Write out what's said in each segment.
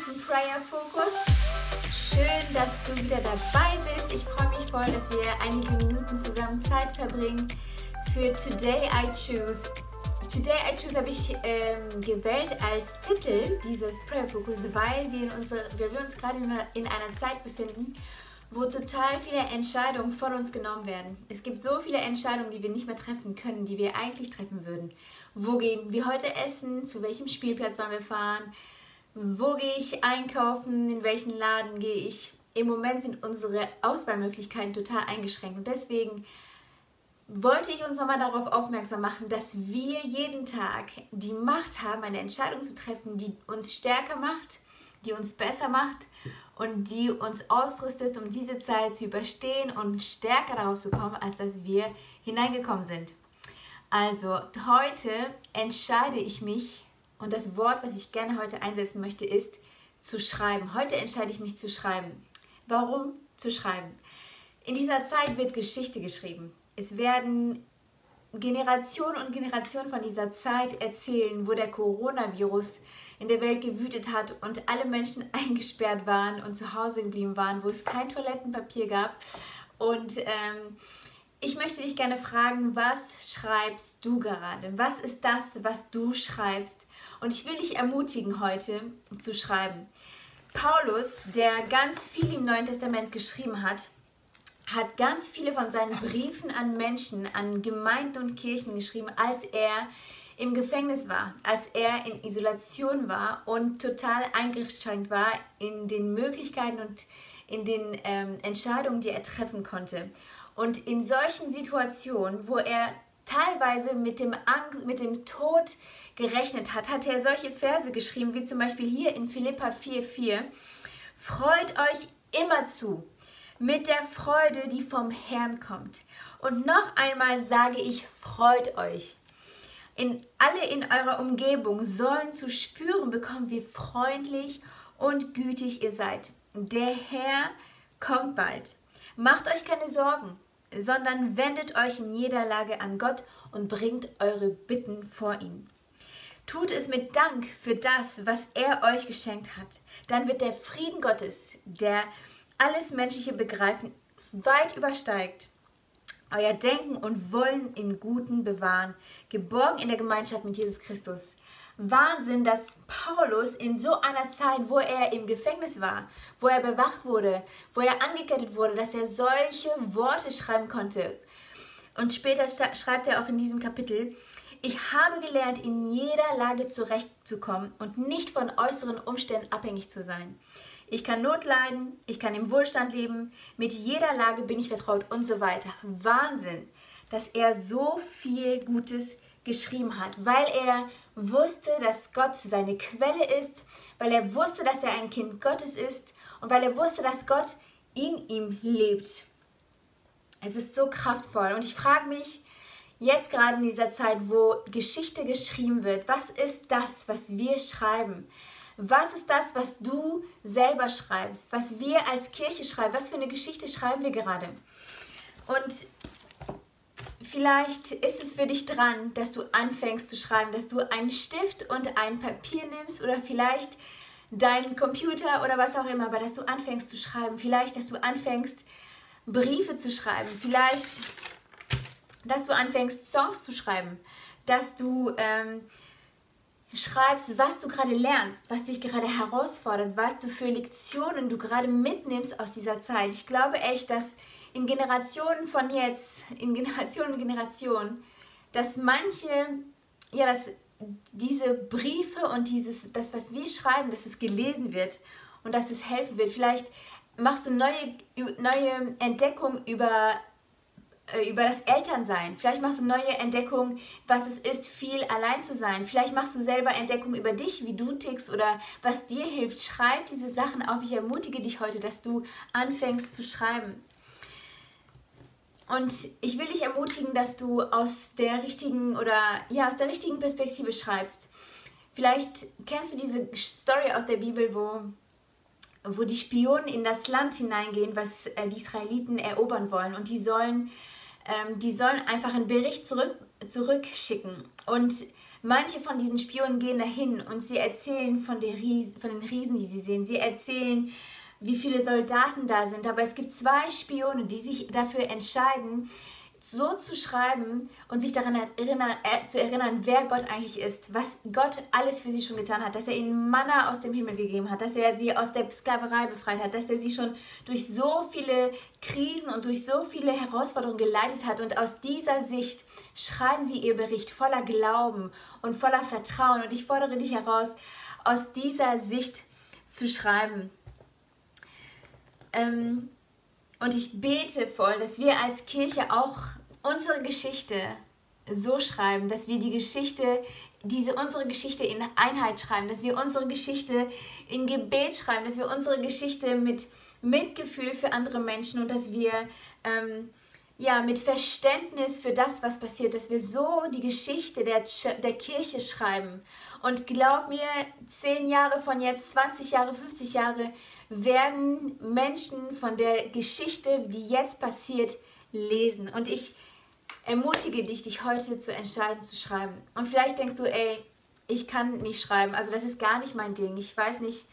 Zum Prayer Focus. Schön, dass du wieder dabei bist. Ich freue mich voll, dass wir einige Minuten zusammen Zeit verbringen für Today I Choose. Today I habe ich ähm, gewählt als Titel dieses Prayer Focus, weil wir, in unsere, weil wir uns gerade in einer, in einer Zeit befinden, wo total viele Entscheidungen von uns genommen werden. Es gibt so viele Entscheidungen, die wir nicht mehr treffen können, die wir eigentlich treffen würden. Wo gehen wir heute essen? Zu welchem Spielplatz sollen wir fahren? Wo gehe ich einkaufen? In welchen Laden gehe ich? Im Moment sind unsere Auswahlmöglichkeiten total eingeschränkt und deswegen wollte ich uns nochmal darauf aufmerksam machen, dass wir jeden Tag die Macht haben, eine Entscheidung zu treffen, die uns stärker macht, die uns besser macht und die uns ausrüstet, um diese Zeit zu überstehen und stärker rauszukommen, als dass wir hineingekommen sind. Also heute entscheide ich mich und das Wort, was ich gerne heute einsetzen möchte, ist zu schreiben. Heute entscheide ich mich zu schreiben. Warum zu schreiben? In dieser Zeit wird Geschichte geschrieben. Es werden Generationen und Generationen von dieser Zeit erzählen, wo der Coronavirus in der Welt gewütet hat und alle Menschen eingesperrt waren und zu Hause geblieben waren, wo es kein Toilettenpapier gab. Und ähm, ich möchte dich gerne fragen, was schreibst du gerade? Was ist das, was du schreibst? Und ich will dich ermutigen, heute zu schreiben. Paulus, der ganz viel im Neuen Testament geschrieben hat, hat ganz viele von seinen Briefen an Menschen, an Gemeinden und Kirchen geschrieben, als er im Gefängnis war, als er in Isolation war und total eingeschränkt war in den Möglichkeiten und in den ähm, Entscheidungen, die er treffen konnte. Und in solchen Situationen, wo er teilweise mit dem, Angst, mit dem Tod gerechnet hat, hat er solche Verse geschrieben, wie zum Beispiel hier in Philippa 4,4. Freut euch immer zu, mit der Freude, die vom Herrn kommt. Und noch einmal sage ich, freut euch. In, alle in eurer Umgebung sollen zu spüren bekommen, wie freundlich und gütig ihr seid. Der Herr kommt bald. Macht euch keine Sorgen, sondern wendet euch in jeder Lage an Gott und bringt eure Bitten vor ihn. Tut es mit Dank für das, was er euch geschenkt hat. Dann wird der Frieden Gottes, der alles menschliche Begreifen weit übersteigt, euer Denken und Wollen im Guten bewahren, geborgen in der Gemeinschaft mit Jesus Christus. Wahnsinn, dass Paulus in so einer Zeit, wo er im Gefängnis war, wo er bewacht wurde, wo er angekettet wurde, dass er solche Worte schreiben konnte. Und später schreibt er auch in diesem Kapitel, ich habe gelernt, in jeder Lage zurechtzukommen und nicht von äußeren Umständen abhängig zu sein. Ich kann Not leiden, ich kann im Wohlstand leben, mit jeder Lage bin ich vertraut und so weiter. Wahnsinn, dass er so viel Gutes geschrieben hat, weil er wusste, dass Gott seine Quelle ist, weil er wusste, dass er ein Kind Gottes ist und weil er wusste, dass Gott in ihm lebt. Es ist so kraftvoll und ich frage mich jetzt gerade in dieser Zeit, wo Geschichte geschrieben wird, was ist das, was wir schreiben? Was ist das, was du selber schreibst, was wir als Kirche schreiben? Was für eine Geschichte schreiben wir gerade? Und vielleicht ist es für dich dran, dass du anfängst zu schreiben, dass du einen Stift und ein Papier nimmst oder vielleicht deinen Computer oder was auch immer, aber dass du anfängst zu schreiben. Vielleicht, dass du anfängst, Briefe zu schreiben. Vielleicht, dass du anfängst, Songs zu schreiben. Dass du ähm, schreibst, was du gerade lernst, was dich gerade herausfordert, was du für Lektionen du gerade mitnimmst aus dieser Zeit. Ich glaube echt, dass in Generationen von jetzt, in Generationen und Generationen, dass manche, ja, dass diese Briefe und dieses, das, was wir schreiben, dass es gelesen wird und dass es helfen wird. Vielleicht machst du neue, neue Entdeckungen über über das Elternsein. Vielleicht machst du neue Entdeckungen, was es ist, viel allein zu sein. Vielleicht machst du selber Entdeckungen über dich, wie du tickst oder was dir hilft. Schreib diese Sachen auf. Ich ermutige dich heute, dass du anfängst zu schreiben. Und ich will dich ermutigen, dass du aus der richtigen oder ja, aus der richtigen Perspektive schreibst. Vielleicht kennst du diese Story aus der Bibel, wo, wo die Spionen in das Land hineingehen, was äh, die Israeliten erobern wollen. Und die sollen, ähm, die sollen einfach einen Bericht zurück, zurückschicken. Und manche von diesen Spionen gehen dahin und sie erzählen von, der Ries, von den Riesen, die sie sehen. Sie erzählen, wie viele Soldaten da sind. Aber es gibt zwei Spione, die sich dafür entscheiden, so zu schreiben und sich daran erinnern, äh, zu erinnern, wer Gott eigentlich ist, was Gott alles für sie schon getan hat, dass er ihnen Manna aus dem Himmel gegeben hat, dass er sie aus der Sklaverei befreit hat, dass er sie schon durch so viele Krisen und durch so viele Herausforderungen geleitet hat. Und aus dieser Sicht schreiben sie ihr Bericht voller Glauben und voller Vertrauen. Und ich fordere dich heraus, aus dieser Sicht zu schreiben. Ähm, und ich bete voll, dass wir als Kirche auch unsere Geschichte so schreiben, dass wir die Geschichte, diese unsere Geschichte in Einheit schreiben, dass wir unsere Geschichte in Gebet schreiben, dass wir unsere Geschichte mit Mitgefühl für andere Menschen und dass wir ähm, ja, mit Verständnis für das, was passiert, dass wir so die Geschichte der, der Kirche schreiben. Und glaub mir, zehn Jahre von jetzt, 20 Jahre, 50 Jahre, werden Menschen von der Geschichte, die jetzt passiert, lesen. Und ich ermutige dich, dich heute zu entscheiden, zu schreiben. Und vielleicht denkst du, ey, ich kann nicht schreiben. Also das ist gar nicht mein Ding. Ich weiß nicht,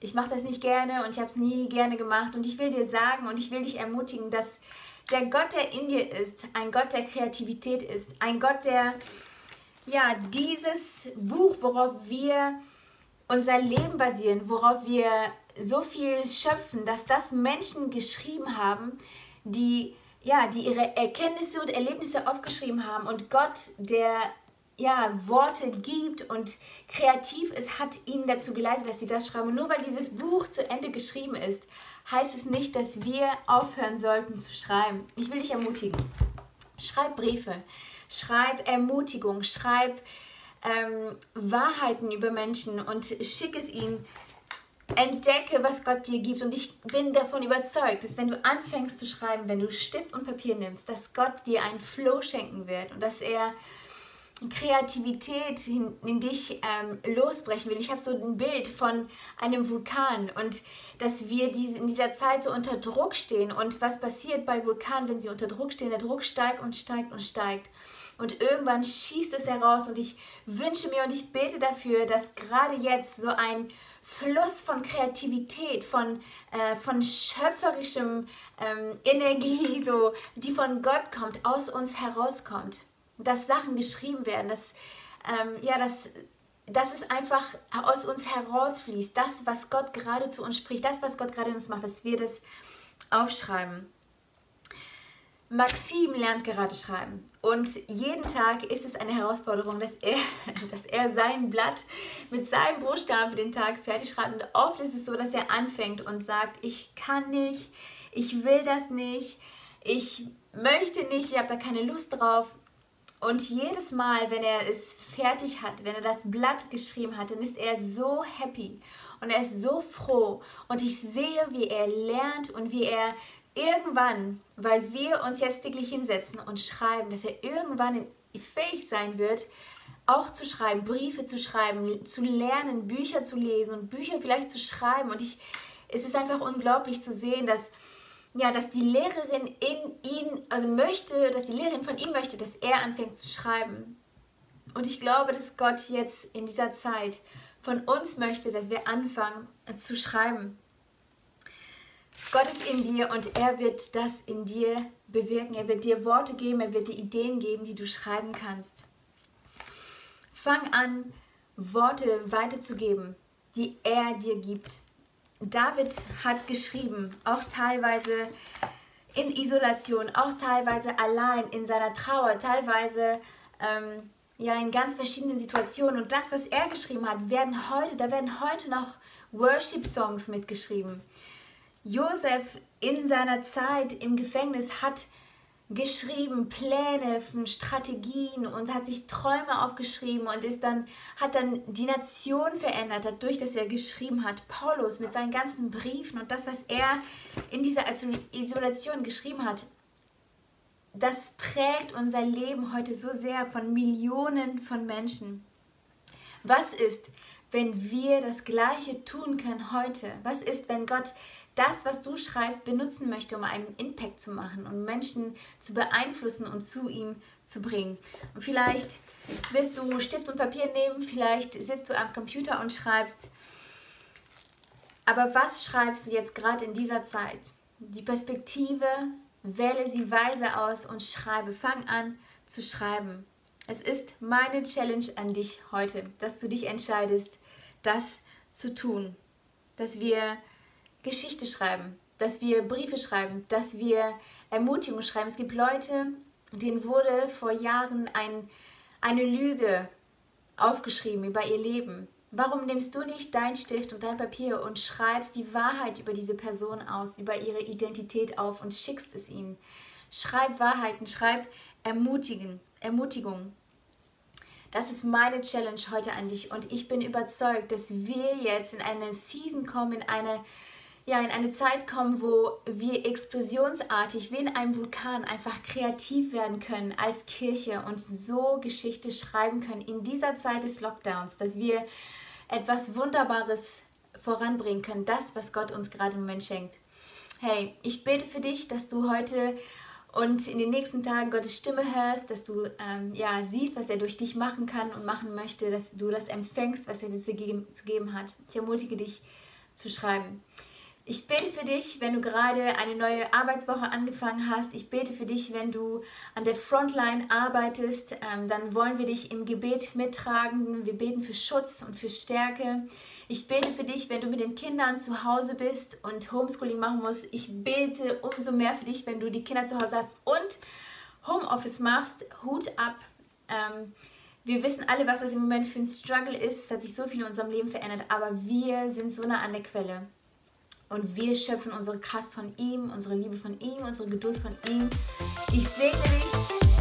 ich mache das nicht gerne und ich habe es nie gerne gemacht. Und ich will dir sagen und ich will dich ermutigen, dass der Gott, der in dir ist, ein Gott der Kreativität ist, ein Gott, der ja dieses Buch, worauf wir unser Leben basieren, worauf wir so viel schöpfen, dass das Menschen geschrieben haben, die ja, die ihre Erkenntnisse und Erlebnisse aufgeschrieben haben und Gott, der ja, Worte gibt und kreativ ist, hat ihnen dazu geleitet, dass sie das schreiben. Und nur weil dieses Buch zu Ende geschrieben ist, heißt es nicht, dass wir aufhören sollten zu schreiben. Ich will dich ermutigen. Schreib Briefe, schreib Ermutigung, schreib ähm, Wahrheiten über Menschen und schick es ihnen entdecke, was Gott dir gibt. Und ich bin davon überzeugt, dass wenn du anfängst zu schreiben, wenn du Stift und Papier nimmst, dass Gott dir einen Flow schenken wird und dass er Kreativität in, in dich ähm, losbrechen will. Ich habe so ein Bild von einem Vulkan und dass wir diese, in dieser Zeit so unter Druck stehen. Und was passiert bei Vulkanen, wenn sie unter Druck stehen? Der Druck steigt und steigt und steigt. Und irgendwann schießt es heraus und ich wünsche mir und ich bete dafür, dass gerade jetzt so ein Fluss von Kreativität, von, äh, von schöpferischem ähm, Energie, so, die von Gott kommt, aus uns herauskommt. Dass Sachen geschrieben werden, dass, ähm, ja, dass, dass es einfach aus uns herausfließt. Das, was Gott gerade zu uns spricht, das, was Gott gerade in uns macht, dass wir das aufschreiben. Maxim lernt gerade schreiben und jeden Tag ist es eine Herausforderung, dass er, dass er sein Blatt mit seinem Buchstaben für den Tag fertig schreibt. Und oft ist es so, dass er anfängt und sagt, ich kann nicht, ich will das nicht, ich möchte nicht, ich habe da keine Lust drauf. Und jedes Mal, wenn er es fertig hat, wenn er das Blatt geschrieben hat, dann ist er so happy und er ist so froh. Und ich sehe, wie er lernt und wie er irgendwann, weil wir uns jetzt wirklich hinsetzen und schreiben, dass er irgendwann fähig sein wird, auch zu schreiben, Briefe zu schreiben, zu lernen, Bücher zu lesen und Bücher vielleicht zu schreiben. Und ich, es ist einfach unglaublich zu sehen, dass, ja, dass die Lehrerin in ihn, also möchte, dass die Lehrerin von ihm möchte, dass er anfängt zu schreiben. Und ich glaube, dass Gott jetzt in dieser Zeit von uns möchte, dass wir anfangen zu schreiben. Gott ist in dir und er wird das in dir bewirken. Er wird dir Worte geben, er wird dir Ideen geben, die du schreiben kannst. Fang an, Worte weiterzugeben, die er dir gibt. David hat geschrieben, auch teilweise in Isolation, auch teilweise allein in seiner Trauer, teilweise ähm, ja in ganz verschiedenen Situationen. Und das, was er geschrieben hat, werden heute, da werden heute noch Worship-Songs mitgeschrieben. Josef in seiner Zeit im Gefängnis hat geschrieben, Pläne, Strategien und hat sich Träume aufgeschrieben und ist dann, hat dann die Nation verändert, dadurch, dass er geschrieben hat. Paulus mit seinen ganzen Briefen und das, was er in dieser Isolation geschrieben hat, das prägt unser Leben heute so sehr von Millionen von Menschen. Was ist, wenn wir das Gleiche tun können heute? Was ist, wenn Gott das, was du schreibst, benutzen möchte, um einen Impact zu machen und Menschen zu beeinflussen und zu ihm zu bringen? Und vielleicht wirst du Stift und Papier nehmen, vielleicht sitzt du am Computer und schreibst. Aber was schreibst du jetzt gerade in dieser Zeit? Die Perspektive, wähle sie weise aus und schreibe. Fang an zu schreiben. Es ist meine Challenge an dich heute, dass du dich entscheidest, das zu tun. Dass wir Geschichte schreiben, dass wir Briefe schreiben, dass wir Ermutigung schreiben. Es gibt Leute, denen wurde vor Jahren ein, eine Lüge aufgeschrieben über ihr Leben. Warum nimmst du nicht dein Stift und dein Papier und schreibst die Wahrheit über diese Person aus, über ihre Identität auf und schickst es ihnen? Schreib Wahrheiten, schreib Ermutigen, Ermutigung. Das ist meine Challenge heute an dich und ich bin überzeugt, dass wir jetzt in eine Season kommen, in eine, ja, in eine Zeit kommen, wo wir explosionsartig wie in einem Vulkan einfach kreativ werden können als Kirche und so Geschichte schreiben können in dieser Zeit des Lockdowns, dass wir etwas Wunderbares voranbringen können, das, was Gott uns gerade im Moment schenkt. Hey, ich bete für dich, dass du heute und in den nächsten Tagen Gottes Stimme hörst, dass du ähm, ja, siehst, was er durch dich machen kann und machen möchte, dass du das empfängst, was er dir zu geben, zu geben hat. Ich ermutige dich zu schreiben. Ich bete für dich, wenn du gerade eine neue Arbeitswoche angefangen hast. Ich bete für dich, wenn du an der Frontline arbeitest. Ähm, dann wollen wir dich im Gebet mittragen. Wir beten für Schutz und für Stärke. Ich bete für dich, wenn du mit den Kindern zu Hause bist und Homeschooling machen musst. Ich bete umso mehr für dich, wenn du die Kinder zu Hause hast und Homeoffice machst. Hut ab. Ähm, wir wissen alle, was das im Moment für ein Struggle ist. Es hat sich so viel in unserem Leben verändert, aber wir sind so nah an der Quelle. Und wir schöpfen unsere Kraft von ihm, unsere Liebe von ihm, unsere Geduld von ihm. Ich segne dich